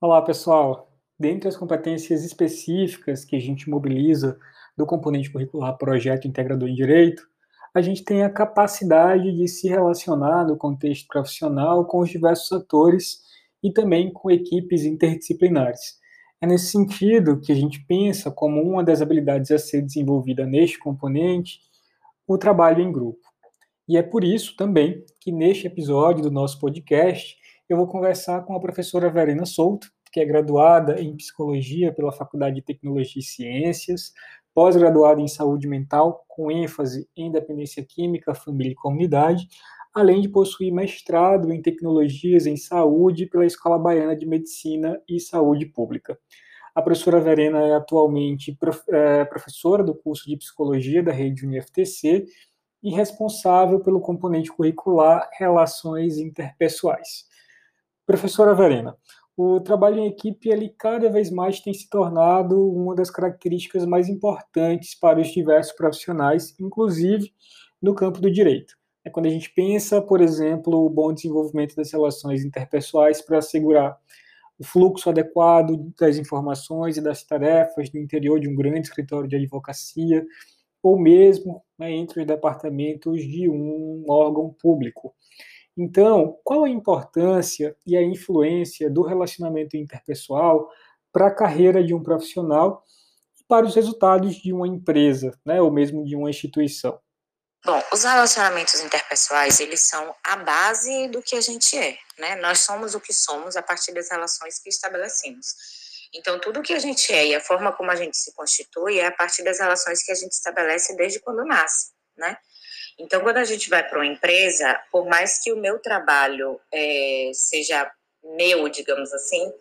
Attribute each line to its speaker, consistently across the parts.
Speaker 1: Olá, pessoal. Dentre as competências específicas que a gente mobiliza do componente curricular Projeto Integrador em Direito, a gente tem a capacidade de se relacionar no contexto profissional com os diversos atores e também com equipes interdisciplinares. É nesse sentido que a gente pensa como uma das habilidades a ser desenvolvida neste componente o trabalho em grupo. E é por isso também que neste episódio do nosso podcast eu vou conversar com a professora Verena Souto, que é graduada em Psicologia pela Faculdade de Tecnologia e Ciências, pós-graduada em Saúde Mental, com ênfase em Dependência Química, Família e Comunidade, além de possuir mestrado em Tecnologias em Saúde pela Escola Baiana de Medicina e Saúde Pública. A professora Verena é atualmente é, professora do curso de Psicologia da rede UniFTC e responsável pelo componente curricular Relações Interpessoais. Professora Verena, o trabalho em equipe ele cada vez mais tem se tornado uma das características mais importantes para os diversos profissionais, inclusive no campo do direito. É quando a gente pensa, por exemplo, o bom desenvolvimento das relações interpessoais para assegurar o fluxo adequado das informações e das tarefas no interior de um grande escritório de advocacia, ou mesmo né, entre os departamentos de um órgão público. Então, qual a importância e a influência do relacionamento interpessoal para a carreira de um profissional e para os resultados de uma empresa, né, ou mesmo de uma instituição?
Speaker 2: Bom, os relacionamentos interpessoais, eles são a base do que a gente é, né? Nós somos o que somos a partir das relações que estabelecemos. Então, tudo que a gente é e a forma como a gente se constitui é a partir das relações que a gente estabelece desde quando nasce, né? Então, quando a gente vai para uma empresa, por mais que o meu trabalho é, seja meu, digamos assim,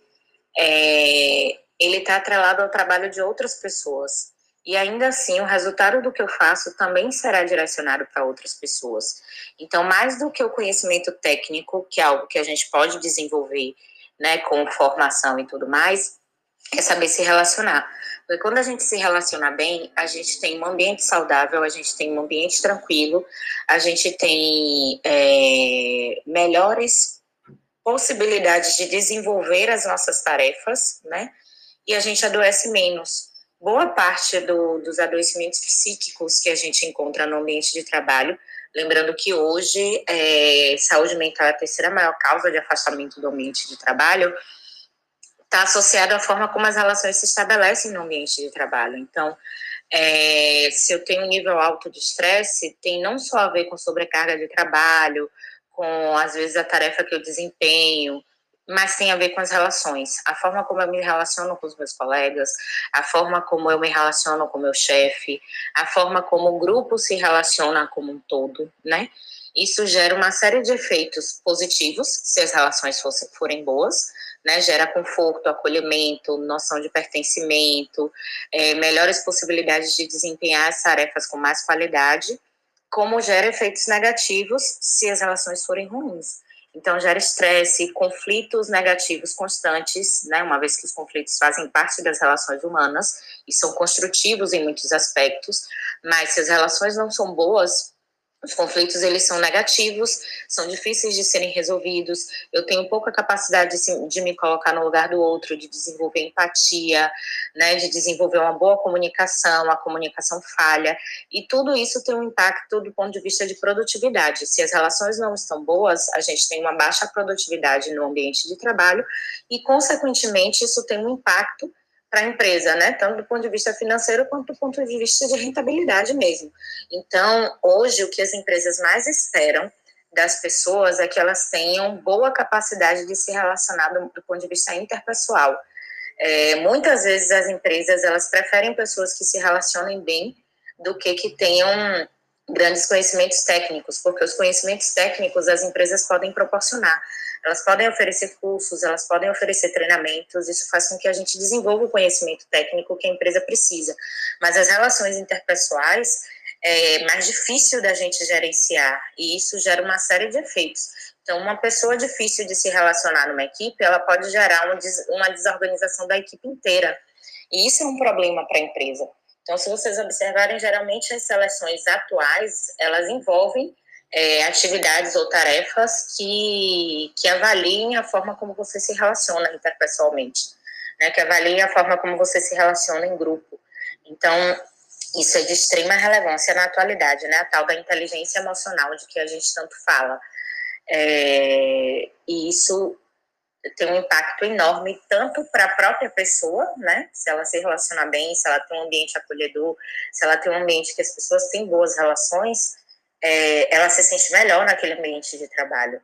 Speaker 2: é, ele está atrelado ao trabalho de outras pessoas. E ainda assim, o resultado do que eu faço também será direcionado para outras pessoas. Então, mais do que o conhecimento técnico, que é algo que a gente pode desenvolver, né, com formação e tudo mais, é saber se relacionar. Porque quando a gente se relaciona bem, a gente tem um ambiente saudável, a gente tem um ambiente tranquilo, a gente tem é, melhores possibilidades de desenvolver as nossas tarefas, né? E a gente adoece menos. Boa parte do, dos adoecimentos psíquicos que a gente encontra no ambiente de trabalho, lembrando que hoje é, saúde mental é a terceira maior causa de afastamento do ambiente de trabalho, está associado à forma como as relações se estabelecem no ambiente de trabalho. Então, é, se eu tenho um nível alto de estresse, tem não só a ver com sobrecarga de trabalho, com às vezes a tarefa que eu desempenho, mas tem a ver com as relações. A forma como eu me relaciono com os meus colegas, a forma como eu me relaciono com o meu chefe, a forma como o grupo se relaciona como um todo, né? Isso gera uma série de efeitos positivos, se as relações fossem, forem boas, né, gera conforto, acolhimento, noção de pertencimento, é, melhores possibilidades de desempenhar as tarefas com mais qualidade, como gera efeitos negativos se as relações forem ruins. Então, gera estresse, conflitos negativos constantes, né, uma vez que os conflitos fazem parte das relações humanas e são construtivos em muitos aspectos, mas se as relações não são boas, os conflitos eles são negativos, são difíceis de serem resolvidos. Eu tenho pouca capacidade de, de, me colocar no lugar do outro, de desenvolver empatia, né, de desenvolver uma boa comunicação, a comunicação falha, e tudo isso tem um impacto do ponto de vista de produtividade. Se as relações não estão boas, a gente tem uma baixa produtividade no ambiente de trabalho e, consequentemente, isso tem um impacto para a empresa, né? Tanto do ponto de vista financeiro quanto do ponto de vista de rentabilidade mesmo. Então, hoje, o que as empresas mais esperam das pessoas é que elas tenham boa capacidade de se relacionar do, do ponto de vista interpessoal. É, muitas vezes as empresas elas preferem pessoas que se relacionem bem do que que tenham grandes conhecimentos técnicos, porque os conhecimentos técnicos as empresas podem proporcionar. Elas podem oferecer cursos, elas podem oferecer treinamentos, isso faz com que a gente desenvolva o conhecimento técnico que a empresa precisa. Mas as relações interpessoais é mais difícil da gente gerenciar e isso gera uma série de efeitos. Então, uma pessoa difícil de se relacionar numa equipe, ela pode gerar uma desorganização da equipe inteira. E isso é um problema para a empresa. Então, se vocês observarem, geralmente as seleções atuais, elas envolvem é, atividades ou tarefas que, que avaliem a forma como você se relaciona interpessoalmente, né, que avaliem a forma como você se relaciona em grupo. Então, isso é de extrema relevância na atualidade, né, a tal da inteligência emocional de que a gente tanto fala. É, e isso tem um impacto enorme tanto para a própria pessoa, né? Se ela se relacionar bem, se ela tem um ambiente acolhedor, se ela tem um ambiente que as pessoas têm boas relações, é, ela se sente melhor naquele ambiente de trabalho.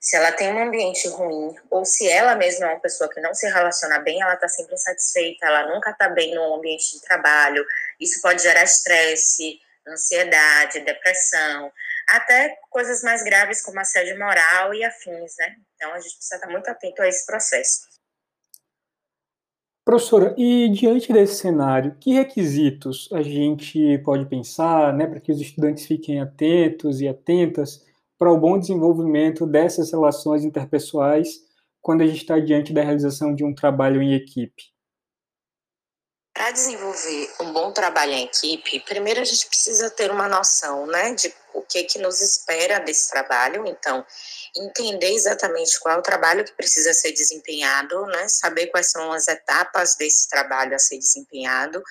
Speaker 2: Se ela tem um ambiente ruim, ou se ela mesma é uma pessoa que não se relaciona bem, ela está sempre insatisfeita, ela nunca está bem no ambiente de trabalho. Isso pode gerar estresse, ansiedade, depressão, até coisas mais graves como assédio moral e afins, né? Então a gente precisa estar muito atento a esse processo.
Speaker 1: Professora, e diante desse cenário, que requisitos a gente pode pensar né, para que os estudantes fiquem atentos e atentas para o bom desenvolvimento dessas relações interpessoais quando a gente está diante da realização de um trabalho em equipe?
Speaker 2: Para desenvolver um bom trabalho em equipe, primeiro a gente precisa ter uma noção né, de que, que nos espera desse trabalho. Então, entender exatamente qual é o trabalho que precisa ser desempenhado, né? saber quais são as etapas desse trabalho a ser desempenhado,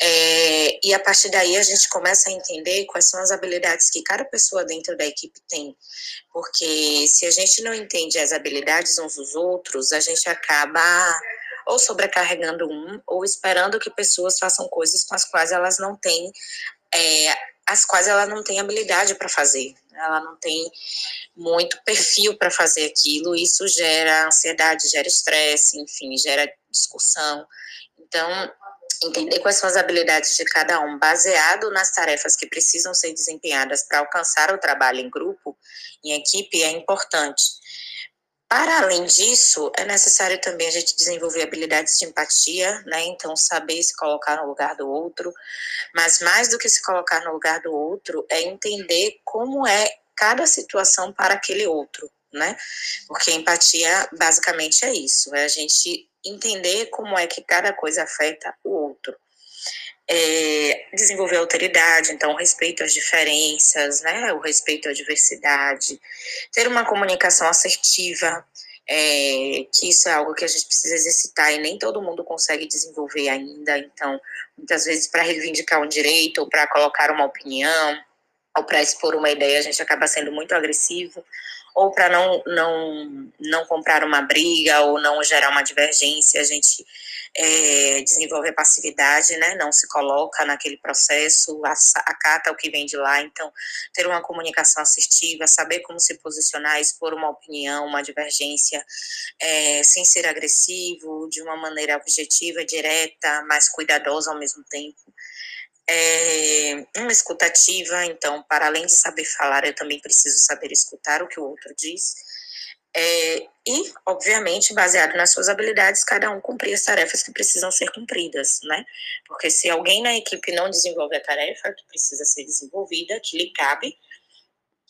Speaker 2: é, e a partir daí a gente começa a entender quais são as habilidades que cada pessoa dentro da equipe tem, porque se a gente não entende as habilidades uns dos outros, a gente acaba ou sobrecarregando um, ou esperando que pessoas façam coisas com as quais elas não têm é, as quais ela não tem habilidade para fazer, ela não tem muito perfil para fazer aquilo, isso gera ansiedade, gera estresse, enfim, gera discussão. Então, entender quais são as habilidades de cada um, baseado nas tarefas que precisam ser desempenhadas para alcançar o trabalho em grupo, em equipe, é importante. Para além disso, é necessário também a gente desenvolver habilidades de empatia, né? Então, saber se colocar no lugar do outro, mas mais do que se colocar no lugar do outro, é entender como é cada situação para aquele outro, né? Porque empatia basicamente é isso, é a gente entender como é que cada coisa afeta o outro é, desenvolver alteridade, então o respeito às diferenças, né, o respeito à diversidade, ter uma comunicação assertiva, é, que isso é algo que a gente precisa exercitar e nem todo mundo consegue desenvolver ainda, então muitas vezes para reivindicar um direito ou para colocar uma opinião ou para expor uma ideia a gente acaba sendo muito agressivo ou para não, não, não comprar uma briga ou não gerar uma divergência, a gente é, desenvolve a passividade, né? Não se coloca naquele processo, acata o que vem de lá. Então, ter uma comunicação assertiva, saber como se posicionar, expor uma opinião, uma divergência, é, sem ser agressivo, de uma maneira objetiva, direta, mas cuidadosa ao mesmo tempo. É, uma escutativa, então, para além de saber falar, eu também preciso saber escutar o que o outro diz é, e, obviamente, baseado nas suas habilidades, cada um cumprir as tarefas que precisam ser cumpridas, né? Porque se alguém na equipe não desenvolve a tarefa que precisa ser desenvolvida, que lhe cabe,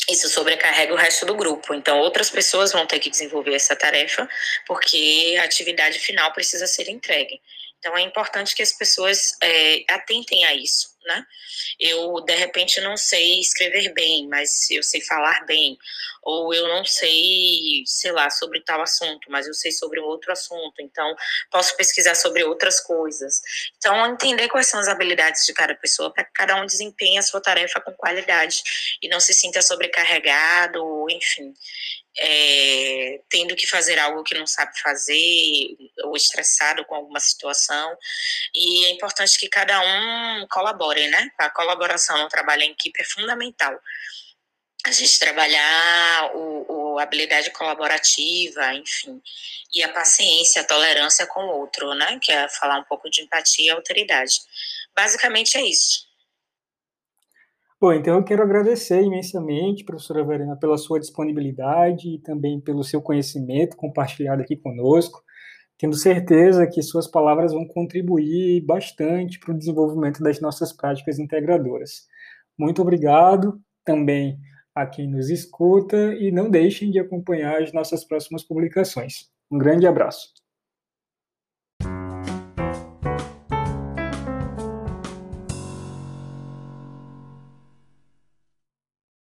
Speaker 2: isso sobrecarrega o resto do grupo. Então, outras pessoas vão ter que desenvolver essa tarefa, porque a atividade final precisa ser entregue. Então, é importante que as pessoas é, atentem a isso né? Eu, de repente, não sei escrever bem, mas eu sei falar bem. Ou eu não sei, sei lá, sobre tal assunto, mas eu sei sobre um outro assunto. Então, posso pesquisar sobre outras coisas. Então, entender quais são as habilidades de cada pessoa para que cada um desempenhe a sua tarefa com qualidade e não se sinta sobrecarregado, enfim é, tendo que fazer algo que não sabe fazer, ou estressado com alguma situação. E é importante que cada um colabore, né? A colaboração no trabalho em equipe é fundamental. A gente trabalhar o, o, habilidade colaborativa, enfim, e a paciência, a tolerância com o outro, né? Que é falar um pouco de empatia e autoridade. Basicamente é isso.
Speaker 1: Bom, então eu quero agradecer imensamente, professora Verena, pela sua disponibilidade e também pelo seu conhecimento compartilhado aqui conosco, tendo certeza que suas palavras vão contribuir bastante para o desenvolvimento das nossas práticas integradoras. Muito obrigado também a quem nos escuta e não deixem de acompanhar as nossas próximas publicações. Um grande abraço.